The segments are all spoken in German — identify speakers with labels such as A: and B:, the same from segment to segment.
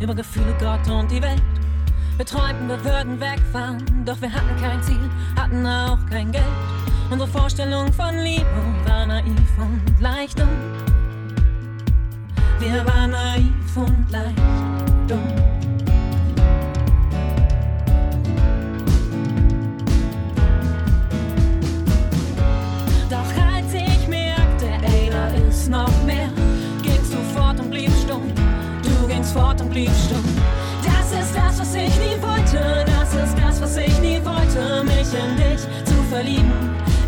A: über Gefühle, Gott und die Welt. Wir träumten, wir würden wegfahren, doch wir hatten kein Ziel, hatten auch kein Geld. Unsere Vorstellung von Liebe war naiv und leicht dumm. Wir waren naiv und leicht dumm. Doch als ich merkte, ey, da ist noch mehr, gingst du fort und blieb stumm. Gingst fort und blieb stumm. Das ist das, was ich nie wollte. Das ist das, was ich nie wollte. Mich in dich zu verlieben,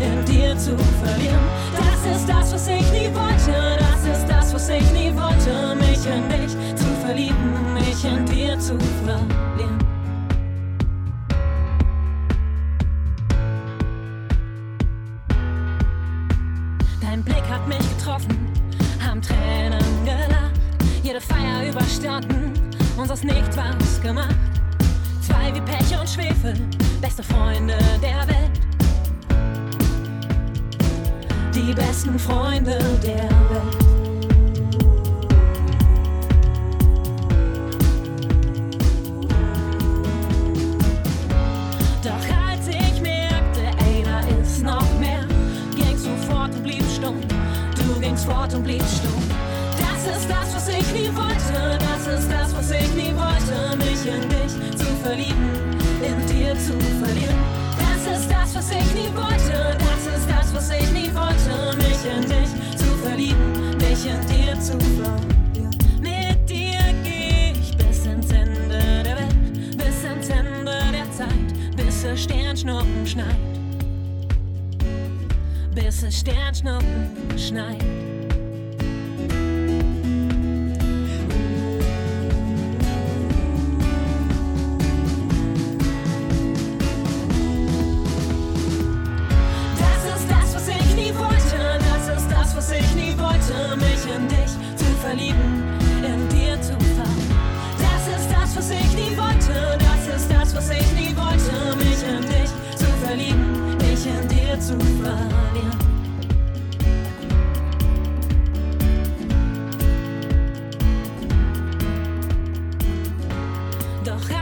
A: in dir zu verlieren. Das ist das, was ich nie wollte. Das ist das, was ich nie wollte. Mich in dich zu verlieben, mich in dir zu verlieren. Dein Blick hat mich getroffen, haben Tränen gelacht, jede Feier überstanden, uns aus nichts was gemacht. Zwei wie Pech und Schwefel, beste Freunde der Welt. Die besten Freunde der Welt. Doch als ich merkte, ey, da ist noch mehr, gingst du fort und blieb stumm. Verlieren. Das ist das, was ich nie wollte. Das ist das, was ich nie wollte. Mich in dich zu verlieben, mich in dir zu verlieren. Mit dir geh ich bis ins Ende der Welt, bis ins Ende der Zeit, bis es Sternschnuppen schneit. Bis es Sternschnuppen schneit.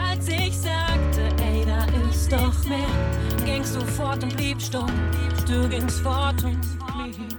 A: Als ich sagte, ey, da ist doch mehr, gingst du fort und blieb stumm. Du gingst fort und blieb